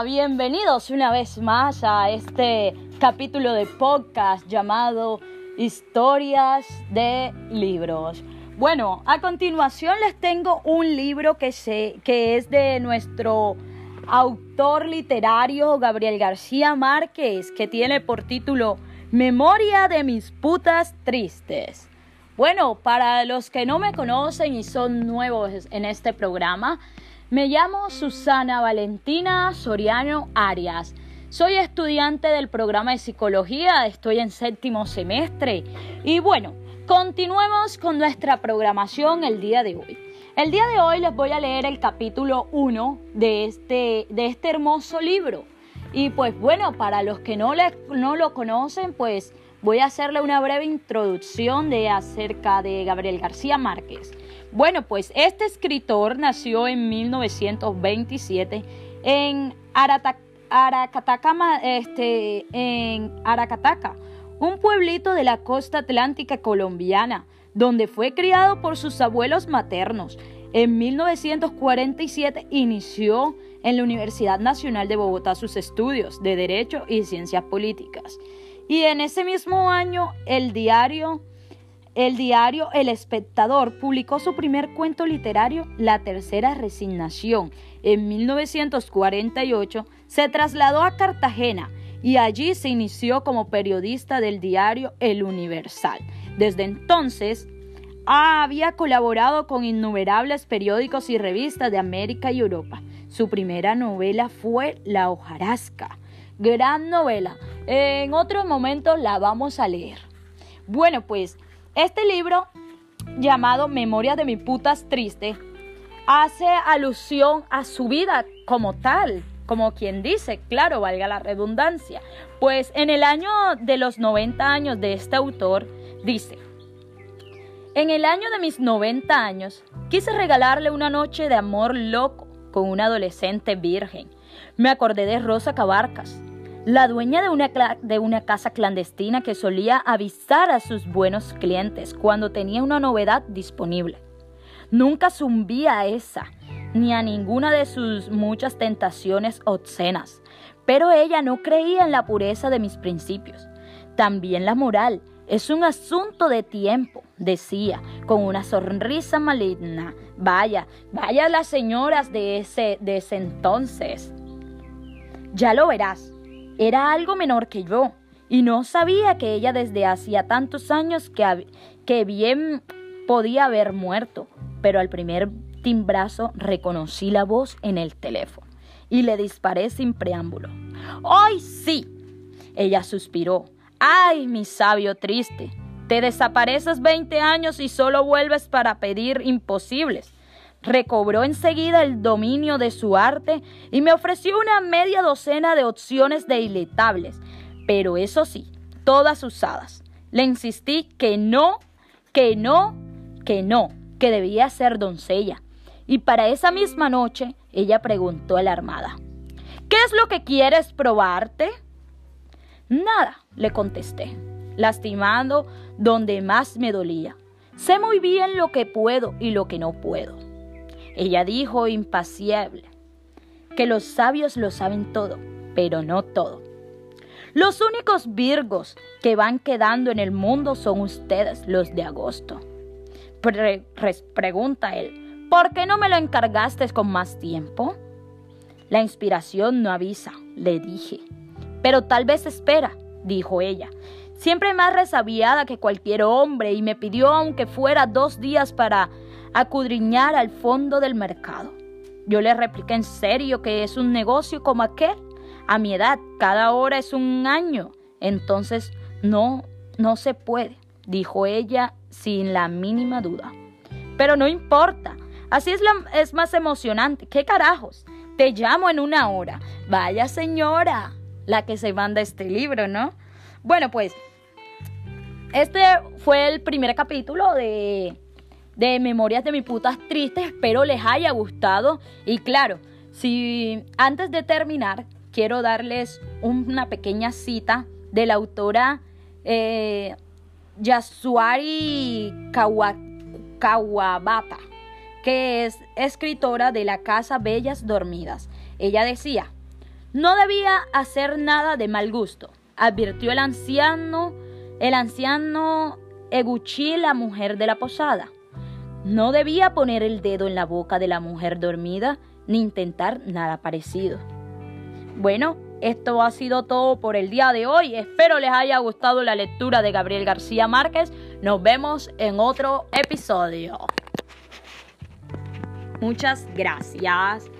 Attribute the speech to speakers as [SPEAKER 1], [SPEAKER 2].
[SPEAKER 1] Bienvenidos una vez más a este capítulo de podcast llamado Historias de Libros. Bueno, a continuación les tengo un libro que, que es de nuestro autor literario Gabriel García Márquez, que tiene por título Memoria de mis putas tristes. Bueno, para los que no me conocen y son nuevos en este programa, me llamo Susana Valentina Soriano Arias. Soy estudiante del programa de psicología, estoy en séptimo semestre y bueno, continuemos con nuestra programación el día de hoy. El día de hoy les voy a leer el capítulo 1 de este, de este hermoso libro. Y pues bueno, para los que no, no lo conocen, pues voy a hacerle una breve introducción de acerca de Gabriel García Márquez. Bueno, pues este escritor nació en 1927 en Aracataca, este, en Aracataca, un pueblito de la costa atlántica colombiana, donde fue criado por sus abuelos maternos. En 1947 inició en la Universidad Nacional de Bogotá sus estudios de Derecho y Ciencias Políticas. Y en ese mismo año el diario el diario El Espectador publicó su primer cuento literario, La Tercera Resignación. En 1948 se trasladó a Cartagena y allí se inició como periodista del diario El Universal. Desde entonces había colaborado con innumerables periódicos y revistas de América y Europa. Su primera novela fue La hojarasca. Gran novela. En otro momento la vamos a leer. Bueno, pues este libro, llamado Memoria de mi putas triste, hace alusión a su vida como tal, como quien dice, claro, valga la redundancia. Pues en el año de los 90 años de este autor, dice, en el año de mis 90 años, quise regalarle una noche de amor loco con una adolescente virgen. Me acordé de Rosa Cabarcas, la dueña de una, de una, casa clandestina que solía avisar a sus buenos clientes cuando tenía una novedad disponible. Nunca zumbía a esa, ni a ninguna de sus muchas tentaciones obscenas, pero ella no creía en la pureza de mis principios. También la moral es un asunto de tiempo, decía, con una sonrisa maligna. Vaya, vaya las señoras de ese, de ese entonces. Ya lo verás, era algo menor que yo y no sabía que ella desde hacía tantos años que, que bien podía haber muerto, pero al primer timbrazo reconocí la voz en el teléfono y le disparé sin preámbulo. ¡Ay, sí! Ella suspiró. ¡Ay, mi sabio triste! Te desapareces 20 años y solo vuelves para pedir imposibles. Recobró enseguida el dominio de su arte y me ofreció una media docena de opciones deleitables, pero eso sí, todas usadas. Le insistí que no, que no, que no, que debía ser doncella. Y para esa misma noche ella preguntó a la armada, ¿qué es lo que quieres probarte? Nada, le contesté, lastimando donde más me dolía. Sé muy bien lo que puedo y lo que no puedo. Ella dijo impacible que los sabios lo saben todo, pero no todo. Los únicos virgos que van quedando en el mundo son ustedes, los de agosto. pregunta él, ¿por qué no me lo encargaste con más tiempo? La inspiración no avisa, le dije. Pero tal vez espera, dijo ella, siempre más resabiada que cualquier hombre, y me pidió aunque fuera dos días para acudriñar al fondo del mercado. Yo le repliqué en serio que es un negocio como aquel. A mi edad, cada hora es un año. Entonces, no, no se puede, dijo ella sin la mínima duda. Pero no importa, así es, es más emocionante. ¿Qué carajos? Te llamo en una hora. Vaya señora, la que se manda este libro, ¿no? Bueno, pues, este fue el primer capítulo de de Memorias de mi putas tristes. Espero les haya gustado. Y claro, si antes de terminar, quiero darles una pequeña cita de la autora eh, Yasuari Kawabata, que es escritora de La Casa Bellas Dormidas. Ella decía, No debía hacer nada de mal gusto, advirtió el anciano, el anciano Eguchi, la mujer de la posada. No debía poner el dedo en la boca de la mujer dormida ni intentar nada parecido. Bueno, esto ha sido todo por el día de hoy. Espero les haya gustado la lectura de Gabriel García Márquez. Nos vemos en otro episodio. Muchas gracias.